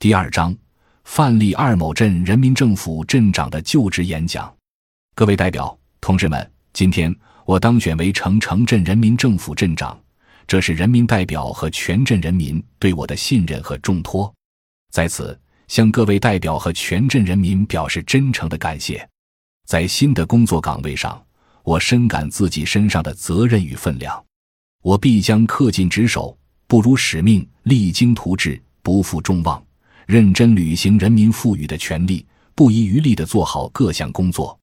第二章，范例二某镇人民政府镇长的就职演讲。各位代表、同志们，今天我当选为城城镇人民政府镇长，这是人民代表和全镇人民对我的信任和重托，在此向各位代表和全镇人民表示真诚的感谢。在新的工作岗位上，我深感自己身上的责任与分量，我必将恪尽职守，不辱使命，励精图治，不负众望。认真履行人民赋予的权利，不遗余力地做好各项工作。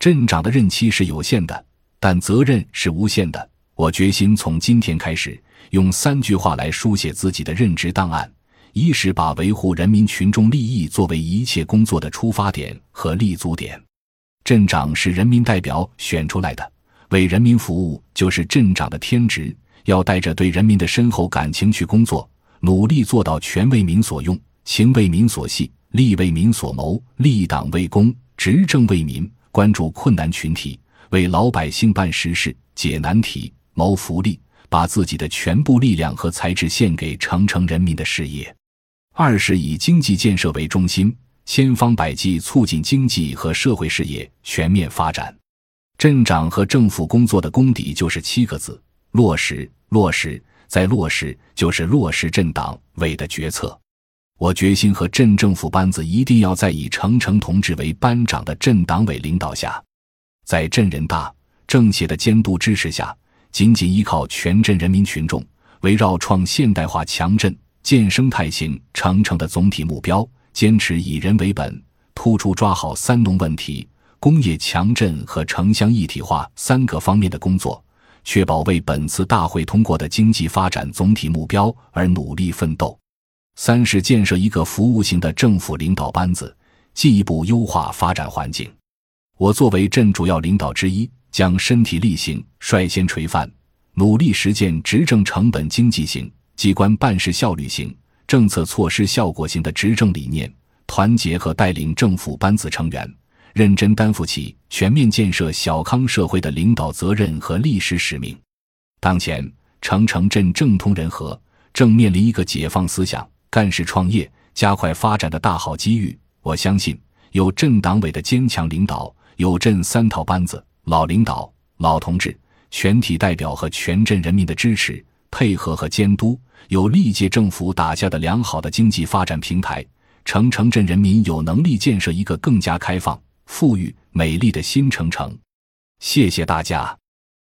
镇长的任期是有限的，但责任是无限的。我决心从今天开始，用三句话来书写自己的任职档案：一是把维护人民群众利益作为一切工作的出发点和立足点。镇长是人民代表选出来的，为人民服务就是镇长的天职。要带着对人民的深厚感情去工作，努力做到全为民所用。情为民所系，利为民所谋，立党为公，执政为民，关注困难群体，为老百姓办实事、解难题、谋福利，把自己的全部力量和才智献给长城人民的事业。二是以经济建设为中心，千方百计促进经济和社会事业全面发展。镇长和政府工作的功底就是七个字：落实、落实再落实，就是落实镇党委的决策。我决心和镇政府班子一定要在以程程同志为班长的镇党委领导下，在镇人大政协的监督支持下，紧紧依靠全镇人民群众，围绕创现代化强镇、建生态型城城的总体目标，坚持以人为本，突出抓好三农问题、工业强镇和城乡一体化三个方面的工作，确保为本次大会通过的经济发展总体目标而努力奋斗。三是建设一个服务型的政府领导班子，进一步优化发展环境。我作为镇主要领导之一，将身体力行，率先垂范，努力实践执政成本经济型、机关办事效率型、政策措施效果型的执政理念，团结和带领政府班子成员，认真担负起全面建设小康社会的领导责任和历史使命。当前，城城镇政通人和，正面临一个解放思想。干事创业、加快发展的大好机遇，我相信有镇党委的坚强领导，有镇三套班子、老领导、老同志、全体代表和全镇人民的支持、配合和监督，有历届政府打下的良好的经济发展平台，成城镇人民有能力建设一个更加开放、富裕、美丽的新城城。谢谢大家。